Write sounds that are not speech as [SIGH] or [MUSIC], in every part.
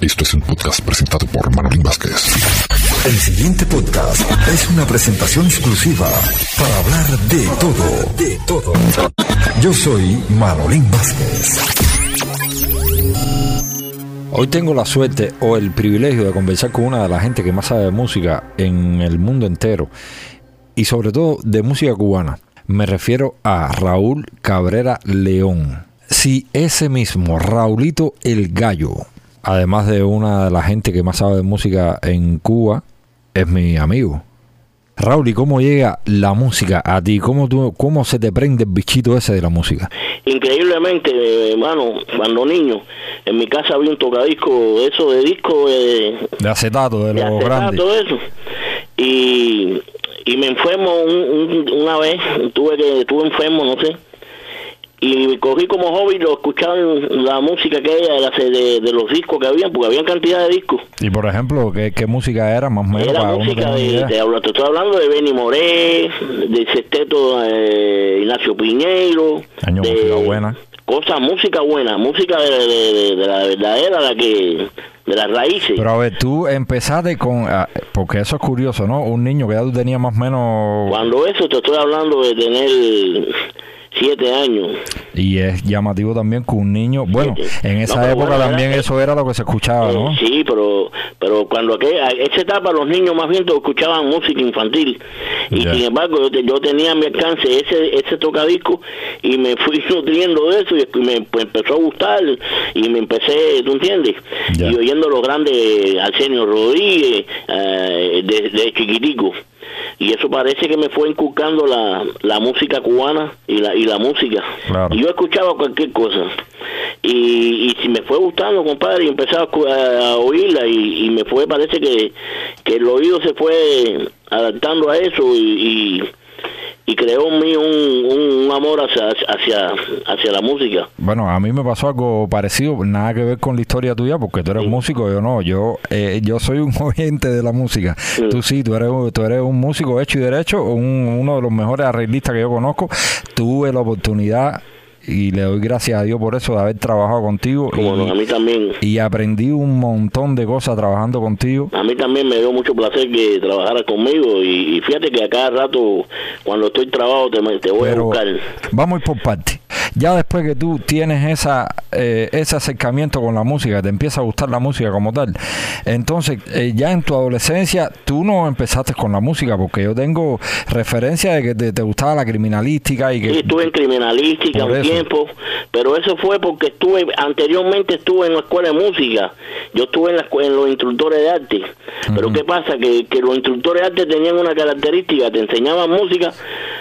Esto es un podcast presentado por Manolín Vázquez. El siguiente podcast es una presentación exclusiva para hablar de todo, de todo. Yo soy Manolín Vázquez. Hoy tengo la suerte o el privilegio de conversar con una de las gente que más sabe de música en el mundo entero y sobre todo de música cubana. Me refiero a Raúl Cabrera León. Si ese mismo, Raulito el Gallo, además de una de la gente que más sabe de música en Cuba, es mi amigo. Raúl, ¿y cómo llega la música a ti? ¿Cómo, tú, ¿Cómo se te prende el bichito ese de la música? Increíblemente, hermano, cuando niño, en mi casa había un tocadisco, eso de disco de, de acetato, de, de los grandes. eso. Y, y me enfermo un- un- una vez, tuve que estuve enfermo, no sé. Y cogí como hobby lo escuchar la música que era de, los discos que habían, porque había cantidad de discos. Y por ejemplo, ¿qué, qué música era más o menos Era para música de, te, hablo- te estoy hablando de Benny Moré, de Sexteto eh, Ignacio Piñeiro. Año, de música buena. Cosas, música buena, música de, de- de- de la verdadera, la que de las raíces. Pero a ver, tú empezaste con... ah, porque eso es curioso, ¿no? Un niño que ya tú tenías más o menos... Cuando eso te estoy hablando de tener siete años. Y es llamativo también que un niño... Bueno, en No, esa época bueno, también era- eso era lo que se escuchaba, ¿no? Eh, sí, pero pero cuando aquella, esa etapa los niños más bien escuchaban música infantil y sin embargo yo, yo tenía a mi alcance ese ese tocadisco y me fui [LAUGHS] nutriendo de eso y me pues, empezó a gustar y me empecé, ¿tú entiendes? Y oyendo los grandes Arsenio Rodríguez eh, de, de chiquitico y eso parece que me fue inculcando la, la música cubana y la y la música Claro. y yo escuchaba cualquier cosa y, y si me fue gustando compadre y empecé a, a oírla y, y me fue parece que, que el oído se fue adaptando a eso y, y, y creó en mí un, amor hacia, hacia hacia la música Bueno, a mí me pasó algo parecido, nada que ver con la historia tuya, porque tú eres músico, yo no, yo eh, yo soy un [LAUGHS] oyente de la música. Tú sí, tú eres, un- tú eres un músico hecho y derecho, un- uno de los mejores arreglistas que yo conozco. Tuve la oportunidad, y le doy gracias a Dios por eso, de haber trabajado contigo. como no, a y, mí también y aprendí un montón de cosas trabajando contigo. a mí también me dio mucho placer que trabajaras conmigo y, y fíjate que a cada rato cuando estoy trabado te, te voy a buscar vamos a ir por parte. Ya después que tú tienes esa eh, ese acercamiento con la música, te empieza a gustar la música como tal. Entonces, eh, ya en tu adolescencia, tú no empezaste con la música, porque yo tengo referencia de que te, te gustaba la criminalística y que... Sí, estuve en criminalística un eso. Tiempo, pero eso fue porque estuve, anteriormente estuve en la escuela de música, yo estuve en, la, en los instructores de arte, pero ¿qué pasa? Que, que los instructores de arte tenían una característica, te enseñaban música,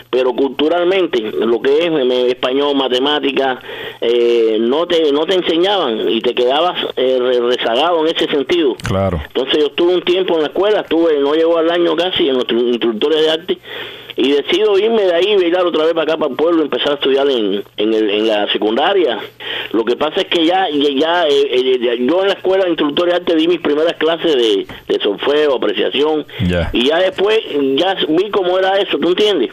pero culturalmente, lo que es eh, español, matemática, eh, no te no te enseñaban y te quedabas eh, re- rezagado en ese sentido. Claro. Entonces yo estuve un tiempo en la escuela, estuve, no llegó al año casi en los tru- instructores de arte y decido irme de ahí y virar otra vez para acá, para el pueblo, empezar a estudiar en, en, el- en la secundaria. Lo que pasa es que ya, ya, eh, eh, yo en la escuela de instructores de arte di mis primeras clases de, de solfeo, apreciación, y ya después ya vi cómo era eso, ¿tú entiendes?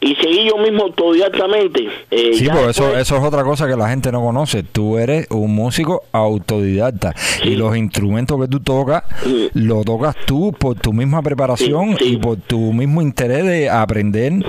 Y seguí yo mismo autodidactamente. eh, Sí, pues eso, eso es otra cosa que la gente no conoce. Tú eres un músico autodidacta y los instrumentos que tú tocas, Sí. lo tocas tú por tu misma preparación sí. y por tu mismo interés de aprender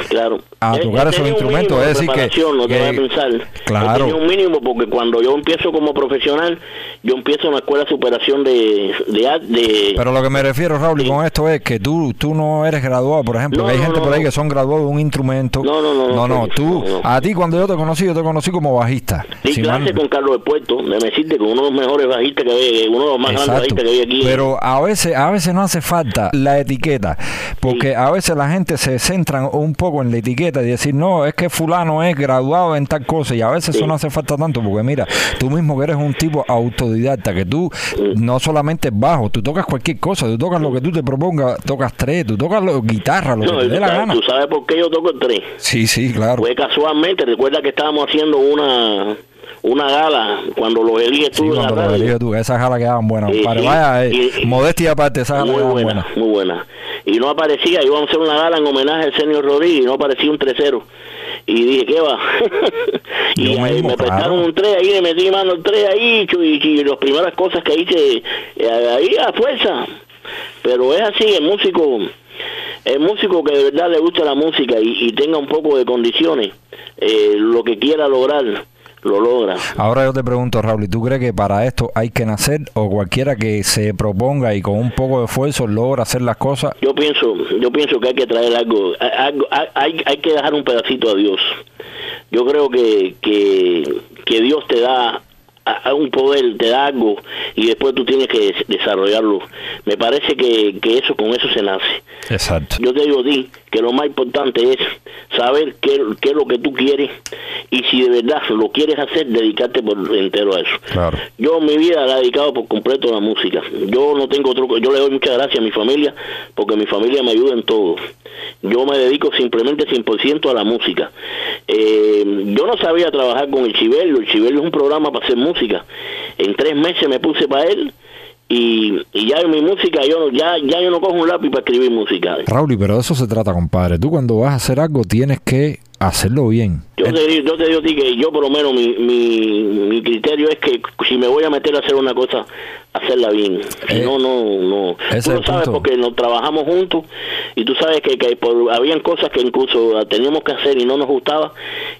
Claro. a tocar esos instrumentos. Es de decir, que, preparación, no te que- voy a pensar. Yo claro, tenía un mínimo porque cuando yo empiezo como profesional, yo empiezo en la escuela de superación de, de, de pero lo que me refiero, Raúl, y Sí. con esto es que tú, tú no eres graduado, por ejemplo, No, que hay no, gente no, por ahí que son graduados de un instrumento. No, no, no, no, No, tú, a ti cuando yo te conocí, yo te conocí como bajista. di clase con Carlos de Puerto, de decirte que uno de los mejores bajistas que había, uno de los más grandes Exacto. bajistas que había aquí. Pero a veces, a veces no hace falta la etiqueta, porque a veces la gente se centra un poco en la etiqueta y decir, no, es que fulano es graduado en tal cosa, y a veces eso Sí. no hace falta tanto, porque mira, tú mismo que eres un tipo autodidacta, que tú no solamente bajo, tú tocas cualquier cosa, tú tocas lo que tú te propongas, tocas tres, tú tocas lo, guitarra, lo No, que te dé la gana. tú sabes por qué yo toco el tres. Sí, sí, claro. Fue casualmente, recuerda que estábamos haciendo una una gala cuando los eliges tú cuando lo radio. eliges tú, esas jalas quedaban buenas. Y- vaya, eh, y- modestia aparte, esas jalas muy buena, buenas. muy buena. Y no aparecía, íbamos a hacer una gala en homenaje al señor Rodríguez y no aparecía un tercero. y dije, ¿qué va? [LAUGHS] y Yo ahí mismo, me prestaron claro. un 3 ahí, le metí mano el 3 ahí, y, y las primeras cosas que hice eh, ahí a fuerza. Pero es así, el músico, el músico que de verdad le gusta la música y, y tenga un poco de condiciones, eh, lo que quiera lograr, lo logra. Ahora yo te pregunto, Raúl, ¿y tú crees que para esto hay que nacer o cualquiera que se proponga y con un poco de esfuerzo logra hacer las cosas? Yo pienso, yo pienso que hay que traer algo, hay, hay que dejar un pedacito a Dios. Yo creo que, que, que Dios te da a- un poder, te da algo y después tú tienes que des- desarrollarlo. Me parece que, que eso con eso se nace. Exacto. Yo te digo a ti que lo más importante es saber qué, qué es lo que tú quieres y si de verdad lo quieres hacer, dedicarte por entero a eso. Claro. Yo mi vida la he dedicado por completo a la música. Yo no tengo otro, yo le doy muchas gracias a mi familia porque mi familia me ayuda en todo. Yo me dedico simplemente 100% a la música. Eh, yo no sabía trabajar con el Chibelio. El Chibelio es un programa para hacer música. En tres meses me puse para él y, y ya en mi música yo ya, ya yo no cojo un lápiz para escribir música. Raúl, pero de eso se trata, compadre. Tú cuando vas a hacer algo tienes que hacerlo bien. Yo te, digo- yo te digo a ti que yo por lo menos mi, mi, mi criterio es que si me voy a meter a hacer una cosa, hacerla bien. Si Eh, no, no, no. Tú lo sabes punto. porque nos trabajamos juntos y tú sabes que, que por, habían cosas que incluso teníamos que hacer y no nos gustaba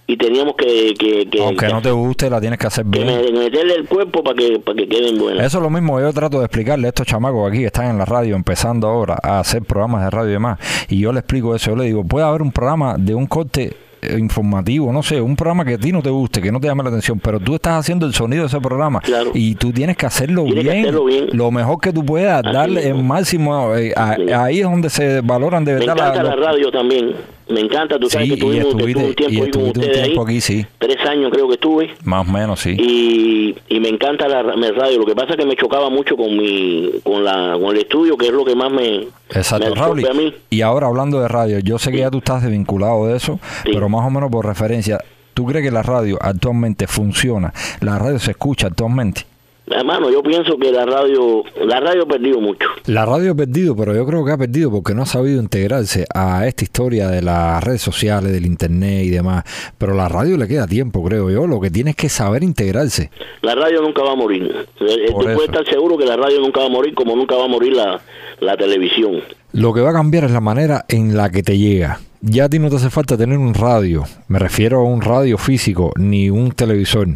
y teníamos que, que, que, Aunque que- no te guste, la tienes que hacer que bien. me- meterle el cuerpo para que, para que queden buenas. Eso es lo mismo yo trato de explicarle a estos chamacos aquí que están en la radio empezando ahora a hacer programas de radio y demás. Y yo le explico eso, yo le digo, puede haber un programa de un corte informativo, no sé, un programa que a ti no te guste, que no te llame la atención, pero tú estás haciendo el sonido de ese programa Claro. y tú tienes que hacerlo Tienes que bien, hacerlo bien. lo mejor que tú puedas, Así darle el máximo, eh, a- ahí es donde se valoran de Me verdad encanta la- radio también. Me encanta, tú sabes Sí, que tuvimos, un tiempo y con un tiempo ahí. aquí, sí. Tres años creo que estuve. más o menos, sí. y, y me encanta la, radio. Lo que pasa es que me chocaba mucho con mi con la con el estudio, que es lo que más me Exacto, me a mí. Y ahora hablando de radio, yo sé que ya tú estás desvinculado de eso, pero más o menos por referencia, ¿tú crees que la radio actualmente funciona? ¿La radio se escucha actualmente? Hermano, yo pienso que la radio la radio ha perdido mucho. La radio ha perdido, pero yo creo que ha perdido porque no ha sabido integrarse a esta historia de las redes sociales, del internet y demás. Pero la radio le queda tiempo, creo yo. Lo que tiene es que saber integrarse. La radio nunca va a morir. Eh, eh, Por Tú eso. puedes estar seguro que la radio nunca va a morir, como nunca va a morir la, la televisión. Lo que va a cambiar es la manera en la que te llega. Ya a ti no te hace falta tener un radio. Me refiero a un radio físico, ni un televisor.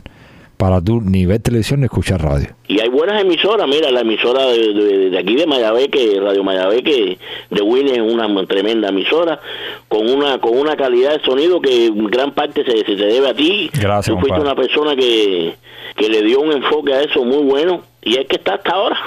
Para tú ni ver televisión ni escuchar radio. Y hay buenas emisoras, mira, la emisora de, de- de aquí de Mayabeque, Radio Mayabeque de Winnie es una tremenda emisora, con una con una calidad de sonido que en gran parte se, se te debe a ti. Gracias, Tú fuiste compadre. una persona que, que le dio un enfoque a eso muy bueno y es que está hasta ahora.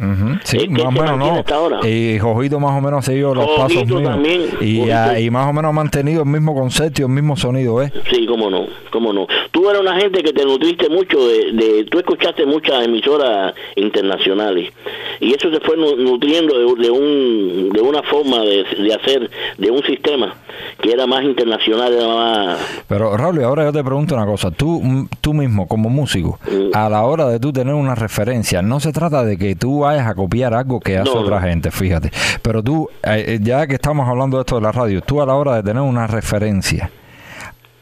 Ujú, Sí, Es que más o menos no. hasta ahora. Y Jojito más o menos ha seguido los Jojito pasos míos. también, Y, y más o menos ha mantenido el mismo concepto y el mismo sonido, ¿eh? Sí, cómo no, cómo no. Tú eres una gente que te nutriste mucho de, de tú escuchaste muchas emisoras internacionales y eso se fue nu- nutriendo de, de un de una forma de, de hacer de un sistema que era más internacional, era más Pero Raúl, ahora yo te pregunto una cosa. Tú, tú mismo, como músico, Mm. a la hora de tú tener una referencia, no se trata de que tú vayas a copiar algo que hace No, otra gente, fíjate. Pero tú, eh, eh, ya que estamos hablando de esto de la radio, tú a la hora de tener una referencia,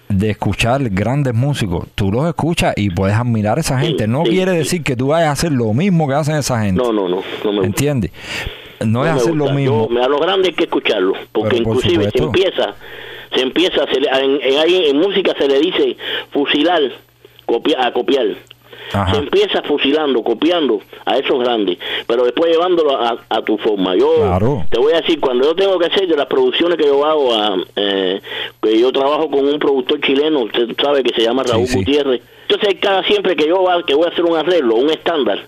de escuchar grandes músicos, tú los escuchas y puedes admirar a esa gente. No sí, quiere sí. decir que tú vayas a hacer lo mismo que hacen esa gente. no, no, no, no me. ¿Entiendes? No, No es hacer lo mismo. Yo- a lo grande hay que escucharlo, porque por inclusive se empieza, se empieza, se le- en, en, en música se le dice fusilar, copia, a copiar. Ajá. Se empieza fusilando, copiando a esos grandes, pero después llevándolo a, a tu forma. Yo Claro. te voy a decir, cuando yo tengo que hacer de las producciones que yo hago, a, eh, que yo trabajo con un productor chileno, usted sabe que se llama Sí, Raúl sí. Gutiérrez. Entonces, cada siempre que yo va- que voy a hacer un arreglo, un estándar,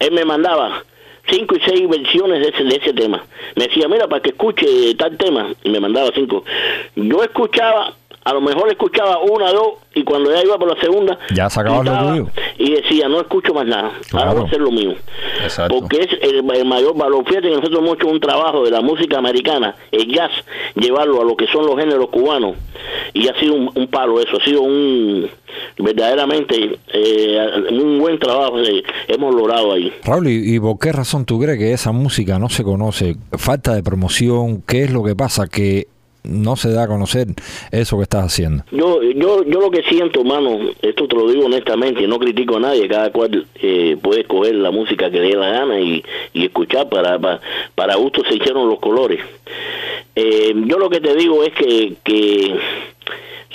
él me mandaba cinco y seis versiones de ese, de ese tema. Me decía, mira, para que escuche tal tema, y me mandaba cinco. Yo escuchaba, a lo mejor escuchaba una, dos, y cuando ya iba por la segunda, Ya sacabas lo tuyo. Y decía, no escucho más nada, ahora voy a hacer lo mío. Exacto. Porque es el, el mayor valor. Fíjate que nosotros hemos hecho un trabajo de la música americana, el jazz, llevarlo a lo que son los géneros cubanos. Y ha sido un, un palo eso, ha sido un verdaderamente eh, un buen trabajo que hemos logrado ahí. Raúl, ¿y, y por qué razón tú crees que esa música no se conoce? ¿Falta de promoción? ¿Qué es lo que pasa? Que no se da a conocer eso que estás haciendo. Yo, yo, yo lo que siento, mano, esto te lo digo honestamente, no critico a nadie, cada cual eh, puede escoger la música que le dé la gana y, y escuchar, para, para, para gusto se hicieron los colores. Eh, yo lo que te digo es que, que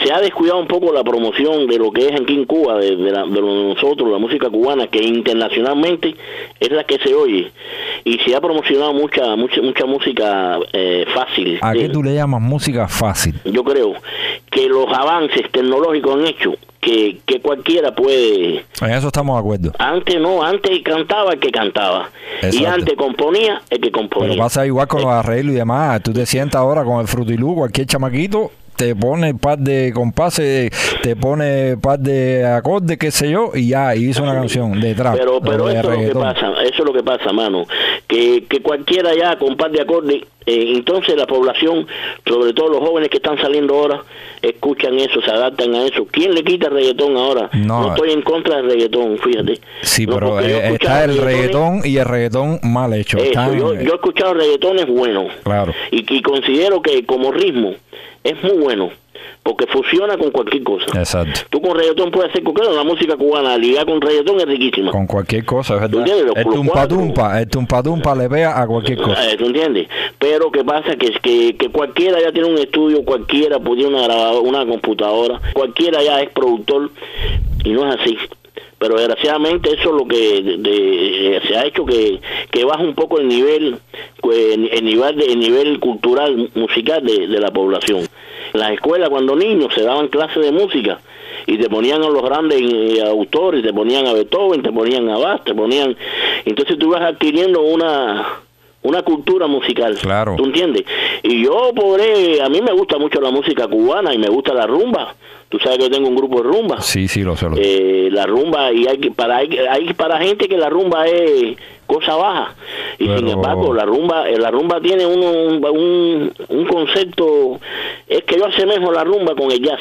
se ha descuidado un poco la promoción de lo que es aquí en Cuba, de, de, la- de nosotros, la música cubana, que internacionalmente es la que se oye. Y se ha promocionado mucha mucha mucha música eh, fácil. ¿A qué Eh, tú le llamas música fácil? yo creo que los avances tecnológicos han hecho que, que cualquiera puede En eso estamos de acuerdo. antes no antes cantaba el que cantaba y antes componía el que componía Pero pasa igual con los arreglos y demás. Tú te sientas ahora con el frutilú, cualquier chamaquito te pone par de compases, te pone par de acordes, qué sé yo, y ya, y hizo una canción de trap. pero pero de eso es lo que pasa eso es lo que pasa mano que, que cualquiera ya con par de acordes eh, entonces la población sobre todo los jóvenes que están saliendo ahora escuchan eso se adaptan a eso quién le quita el reggaetón ahora No. estoy en contra del reggaetón fíjate Sí, No, pero eh, está el reggaetón y el reggaetón mal hecho. Eso, Están, yo, yo he escuchado reggaetones buenos Claro. y, y considero que como ritmo es muy bueno porque funciona con cualquier cosa. Exacto. Tú con reggaetón puedes hacer cualquier la música cubana, ligar con reggaetón es riquísima. Con cualquier cosa, es ¿Tú verdad. El tumpa el tumpa tumpa le vea a cualquier cosa. Eh, ¿Tú entiendes? Pero que pasa que, que, que cualquiera ya tiene un estudio, cualquiera tiene una grabadora, una computadora, cualquiera ya es productor y no es así. Pero desgraciadamente eso es lo que de- de- se ha hecho que, que baja un poco el nivel pues, el nivel el nivel cultural musical de, de la población. Las escuelas cuando niños se daban clases de música y te ponían a los grandes eh, autores, te ponían a Beethoven, te ponían a Bach, te ponían entonces tú vas adquiriendo una una cultura musical. Claro. ¿Tú entiendes? Y yo, pobre, a mí me gusta mucho la música cubana y me gusta la rumba. Tú sabes que yo tengo un grupo de rumba. Sí, sí, lo sé. lo sé. Eh, la rumba, y hay, que- para, hay, hay para gente que la rumba es cosa baja. Y sin embargo, la rumba eh, la rumba tiene un, un, un concepto, es que yo asemejo la rumba con el jazz.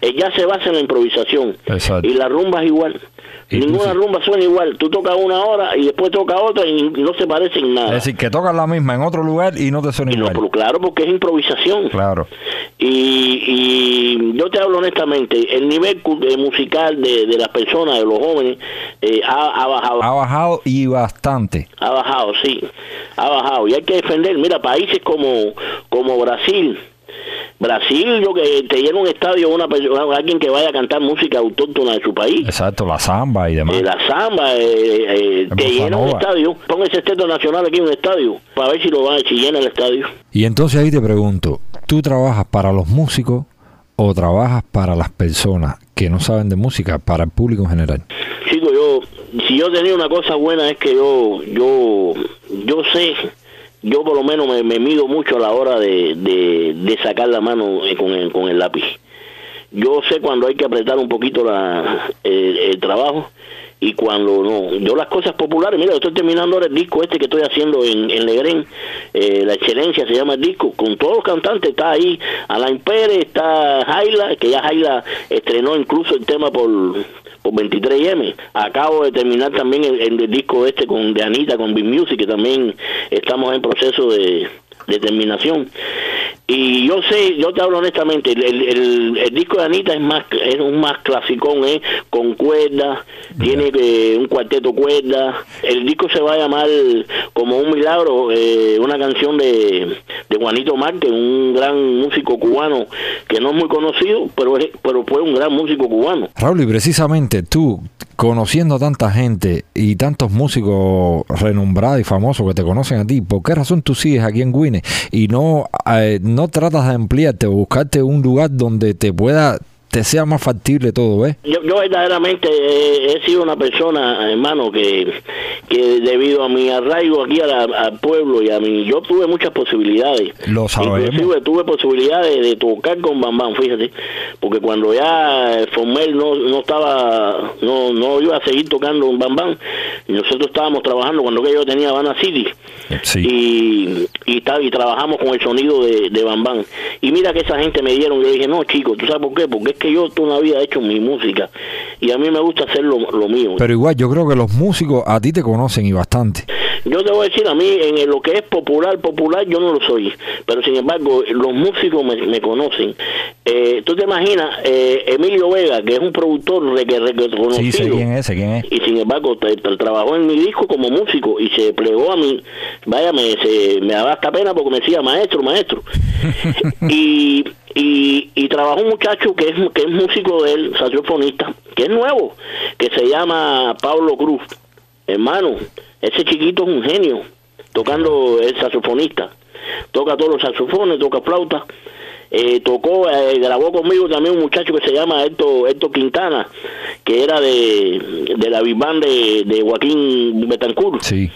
El jazz se basa en la improvisación. Exacto. Y la rumba es igual. Ninguna rumba suena igual. Tú tocas una hora y después tocas otra y no se parecen nada. Es decir, que tocas la misma en otro lugar y no te suena Y no, igual. pero claro, porque es improvisación. Claro. Y, y yo te hablo honestamente, el nivel eh, musical de, de las personas, de los jóvenes, eh, ha, ha bajado. Ha bajado y bastante. Ha bajado, sí, ha bajado. Y hay que defender, mira, países como, como Brasil. Brasil, yo que te llena un estadio una persona, alguien que vaya a cantar música autóctona de su país. Exacto, la samba y demás. Eh, la samba, eh, eh, te llena un estadio. Pon ese esteto nacional aquí en un estadio, para ver si lo va, si llena el estadio. Y entonces ahí te pregunto, ¿tú trabajas para los músicos o trabajas para las personas que no saben de música, para el público en general? Chico, yo, si yo tenía una cosa buena es que yo, yo, yo sé, yo por lo menos me, mido mucho a la hora de, de, sacar la mano eh, con el, con el lápiz. Yo sé cuando hay que apretar un poquito la, el trabajo y cuando no. Yo las cosas populares, mira, estoy terminando ahora el disco este que estoy haciendo en, en Legrén, eh, La Excelencia se llama el disco, con todos los cantantes, está ahí Alain Pérez, está Jaila, que ya Jaila estrenó incluso el tema por, por 23M. Acabo de terminar también el, el, disco este con de Anita, con Big Music, que también estamos en proceso de, de terminación. Y yo sé, yo te hablo honestamente, el, el, el- el disco de Anita es más es un más clasicón, ¿eh? con cuerdas, tiene eh, un cuarteto cuerdas. El disco se va a llamar como un milagro, eh, una canción de, de Juanito Márquez, un gran músico cubano que no es muy conocido, pero es, pero fue un gran músico cubano. Raúl, y precisamente tú, conociendo a tanta gente y tantos músicos renombrados y famosos que te conocen a ti, ¿por qué razón tú sigues aquí en Guine y no, eh, no tratas de ampliarte o buscarte un lugar donde te pueda, te sea más factible todo, ¿ves? Yo, yo verdaderamente he sido una persona, hermano, que, que debido a mi arraigo aquí a la- al pueblo y a mi, yo tuve muchas posibilidades. Lo sabemos. Inclusive tuve posibilidades de tocar con Bambam, fíjate, porque cuando ya Formel no, no estaba, no, no iba a seguir tocando un Bambam, y nosotros estábamos trabajando cuando que yo tenía Habana City Sí. y, y, y trabajamos con el sonido de, de Bam Bam. Y mira que esa gente me dieron, yo dije, no, chico, ¿tú sabes por qué? Porque es que yo toda una vida he hecho mi música y a mí me gusta hacer lo, lo mío. Pero igual, yo creo que los músicos a ti te conocen y bastante. yo te voy a decir, a mí en lo que es popular, popular, yo no lo soy. Pero sin embargo, los músicos me, conocen. Eh, Tú te imaginas, eh, Emilio Vega, que es un productor de que reconocido. Sí, sé quién es, quién es. Y sin embargo, trabajó en mi disco como músico y se plegó a mí. Vaya, me, se, me daba hasta pena porque me decía maestro, maestro. [LAUGHS] y y, y trabajó un muchacho que es, que es músico de él, saxofonista, que es nuevo, que se llama Pablo Cruz. Hermano, ese chiquito es un genio, tocando el saxofonista. Toca todos los saxofones, toca flauta. Eh, tocó, eh, grabó conmigo también un muchacho que se llama Héctor, Héctor Quintana, que era de, de la Big de, de Joaquín Betancourt. Sí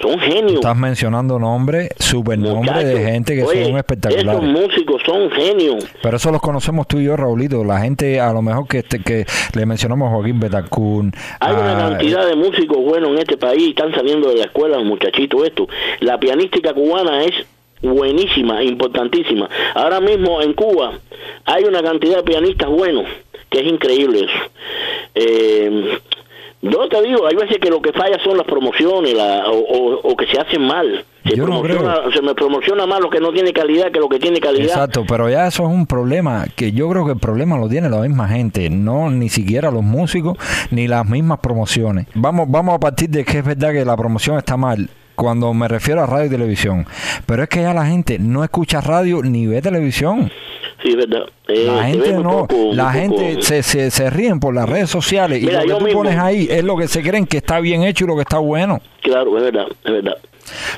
son genios. Estás mencionando nombres, supernombres de gente que son espectaculares. Esos músicos son genios. Pero eso los conocemos tú y yo, Raulito. La gente, a lo mejor que este, que le mencionamos a Joaquín Betacún. Hay una cantidad de músicos buenos en este país, están saliendo de la escuela, muchachitos, esto. La pianística cubana es buenísima, importantísima. Ahora mismo en Cuba hay una cantidad de pianistas buenos, que es increíble eso. Eh, yo te digo, hay veces que lo que falla son las promociones o, que se hacen mal. Se, Yo se me promociona más lo que no tiene calidad que lo que tiene calidad. Exacto, pero ya eso es un problema que yo creo que el problema lo tiene la misma gente, no ni siquiera los músicos ni las mismas promociones. Vamos, vamos a partir de que es verdad que la promoción está mal cuando me refiero a radio y televisión, pero es que ya la gente no escucha radio ni ve televisión. Sí, verdad. Eh, la gente no, la gente se, se, se, ríen por las redes sociales y lo que tú pones ahí es lo que se creen que está bien hecho y lo que está bueno. Claro, es verdad, es verdad.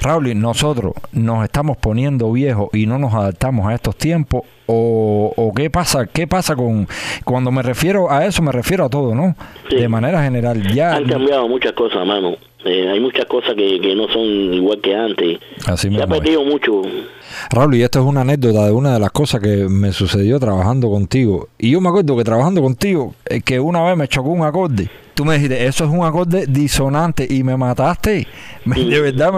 Raúl, nosotros nos estamos poniendo viejos y no nos adaptamos a estos tiempos o, o, qué pasa qué pasa con cuando me refiero a eso me refiero a todo no de manera general ya han cambiado muchas cosas mano eh, hay muchas cosas que, que, no son igual que antes. Así se ha perdido mucho. Raúl, y esto es una anécdota de una de las cosas que me sucedió trabajando contigo. Y yo me acuerdo que trabajando contigo, eh, que una vez me chocó un acorde tú me dijiste, eso es un acorde disonante y me mataste. de verdad,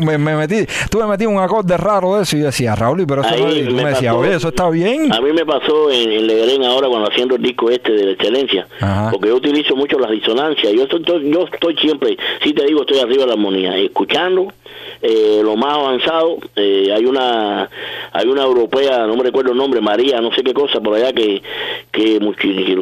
me, me, metí, tú me metí un acorde raro de eso y decía, Raúl, pero eso no, y tú me, decías, oye, eso está bien. A mí me pasó en, en Legrén ahora cuando haciendo el disco este de la excelencia, porque yo utilizo mucho las disonancias. Yo estoy, yo estoy siempre, si te digo, estoy arriba de la armonía, escuchando eh, lo más avanzado. Eh, hay una hay una europea, no me recuerdo el nombre, María, no sé qué cosa por allá que que, lo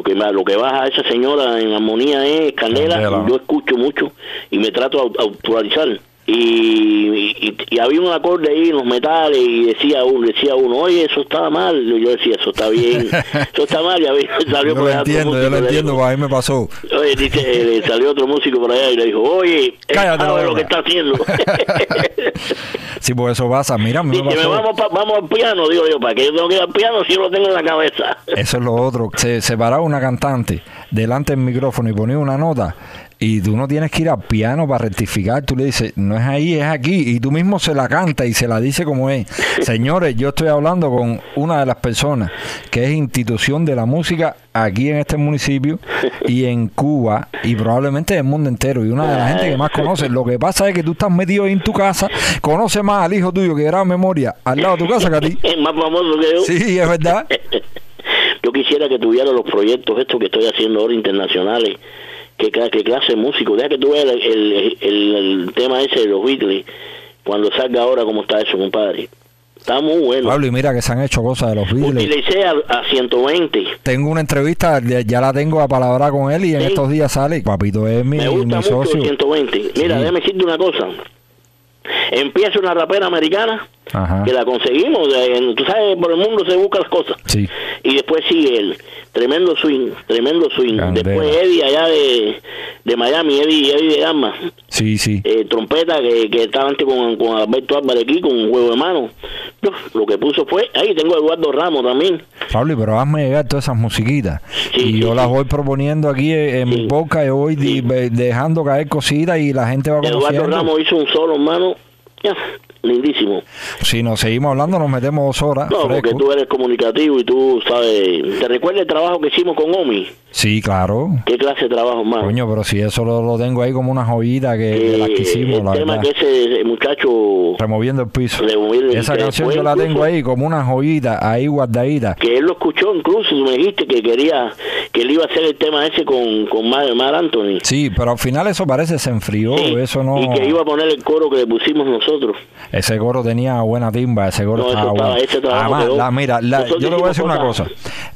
que lo que baja a esa señora en armonía es Candela. Yo escucho mucho y me trato de actualizar y, y, había un acorde ahí en los metales y decía uno, decía uno, oye, eso está mal. Yo decía, eso está bien, [LAUGHS] eso está mal. Y había, [LAUGHS] salió yo lo entiendo, yo lo entiendo, a mí me pasó. Oye, dice, eh, salió otro músico por allá y le dijo, oye, Cállate, lo que está haciendo. [LAUGHS] sí, pues eso pasa, mira, me vamos, vamos al piano, digo yo, ¿para que yo tengo que ir al piano si yo lo tengo en la cabeza? eso es lo otro. Se, se paraba una cantante delante del micrófono y ponía una nota y tú no tienes que ir al piano para rectificar, tú le dices, no es ahí, es aquí, y tú mismo se la canta y se la dice como es. Señores, yo estoy hablando con una de las personas que es institución de la música aquí en este municipio y en Cuba y probablemente en el mundo entero y una de las gente que más conoce. Lo que pasa es que tú estás metido en tu casa, conoce más al hijo tuyo que era memoria al lado de tu casa que a ti. [LAUGHS] Es más famoso que yo. Sí, es verdad. [LAUGHS] yo quisiera que tuviera los proyectos estos que estoy haciendo ahora internacionales qué, qué clase de músico. Deja que tú veas el, el, tema ese de los Beatles, cuando salga ahora cómo está eso, compadre. Está muy bueno. Pablo, y mira que se han hecho cosas de los Beatles. Utilicé a, a 120. Tengo una entrevista, ya la tengo a palabra con él y en estos días sale. Papito es mi, Me gusta mucho socio. 120. Mira, déjame decirte una cosa. Empieza una rapera americana que la conseguimos. tú sabes, por el mundo se buscan las cosas. Sí. Y después sigue él. Tremendo swing, tremendo swing. Después Eddie allá de, de Miami, Eddie, Eddie de Gama. Sí, sí. Eh, trompeta que, que estaba antes con, con Alberto Álvarez aquí, con un juego de mano. lo que puso fue, ahí tengo a Eduardo Ramos también. Pablo, pero hazme llegar todas esas musiquitas. y yo las voy proponiendo aquí en mi boca y voy dejando caer cositas y la gente va conociendo. Eduardo Ramos hizo un solo, hermano. Ya, lindísimo. Si nos seguimos hablando, nos metemos dos horas. No, porque tú eres comunicativo y tú sabes. ¿Te recuerdas el trabajo que hicimos con Omi? Sí, claro. ¿Qué clase de trabajo, más? Coño, pero si eso lo, lo tengo ahí como una joyita que de las que hicimos, el la tema verdad. que ese muchacho Removiendo el piso. Removiendo- Esa canción yo la incluso- tengo ahí como una joyita, ahí guardadita. que él lo escuchó incluso, me dijiste que quería, que él iba a hacer el tema ese con, con Mar, Mar Anthony. Sí, pero al final eso parece se enfrió, Sí, eso no... Y que iba a poner el coro que le pusimos nosotros. Ese coro tenía buena timba, ese coro No, estaba bueno. ese Además, la- mira, la- yo le voy a decir una cosa.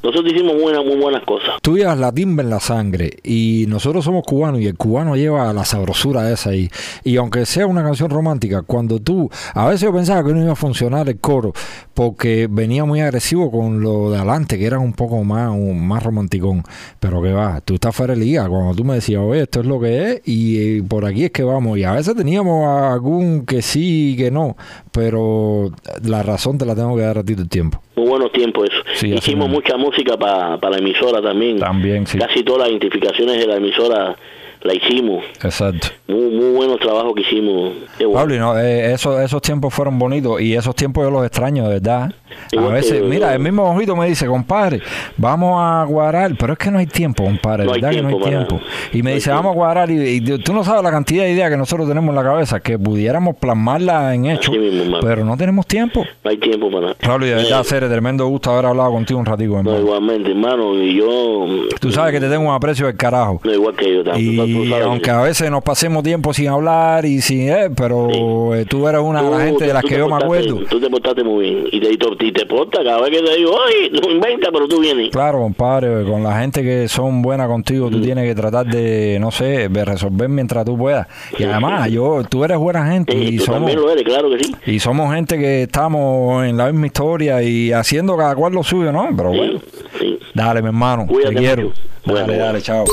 Nosotros hicimos buenas, muy buenas cosas. Tú llevas la timba en la sangre y nosotros somos cubanos y el cubano lleva la sabrosura esa ahí. Y aunque sea una canción romántica, cuando tú, a veces yo pensaba que no iba a funcionar el coro porque venía muy agresivo con lo de adelante, que era un poco más, un- más romanticón. Pero que va, tú estás fuera de liga. Cuando tú me decías, oye, esto es lo que es y, eh, por aquí es que vamos. Y a veces teníamos algún que sí, que no, pero la razón te la tengo que dar a ti del tiempo. Muy buenos tiempos eso. Sí, Hicimos mucha música para la emisora también. También, sí. Casi todas las identificaciones de la emisora la hicimos. Exacto. Muy, muy buenos trabajos que hicimos. Bueno. Pablo, y no, eh, esos, esos tiempos fueron bonitos y esos tiempos yo los extraño, de verdad. A veces, que- mira, el mismo ojito me dice, compadre, vamos a guardar, pero es que no hay tiempo, compadre, No verdad que no hay tiempo. Y me no dice, vamos a guardar, y, y tú no sabes la cantidad de ideas que nosotros tenemos en la cabeza, que pudiéramos plasmarla en hecho, Así mismo, hermano. pero no tenemos tiempo. No hay tiempo para nada. Pablo, y de verdad, Eh, ser tremendo gusto haber hablado contigo un ratico, no, hermano. igualmente, hermano. Y yo. Tú sabes que te tengo un aprecio del carajo. No, igual que yo también. Y aunque a veces nos pasemos tiempo sin hablar y sin, eh, pero eh, tú eres una de las gente de las que yo me acuerdo. Tú te portaste muy bien. Y te, y y te portas cada vez que te digo, oye, no inventa, pero tú vienes. Claro, compadre, con la gente que son buenas contigo, Mm. tú tienes que tratar de, no sé, de resolver mientras tú puedas. Y además, yo, tú eres buena gente Sí, y tú somos, también lo eres, claro que sí. y somos gente que estamos en la misma historia y haciendo cada cual lo suyo, ¿no? Pero bueno, Sí, dale, mi hermano, Cuídate te quiero. Dale, dale, chao.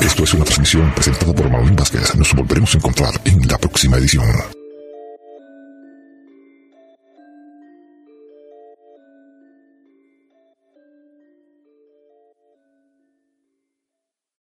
Esto es una transmisión presentada por Manolín Vázquez. Nos volveremos a encontrar en la próxima edición.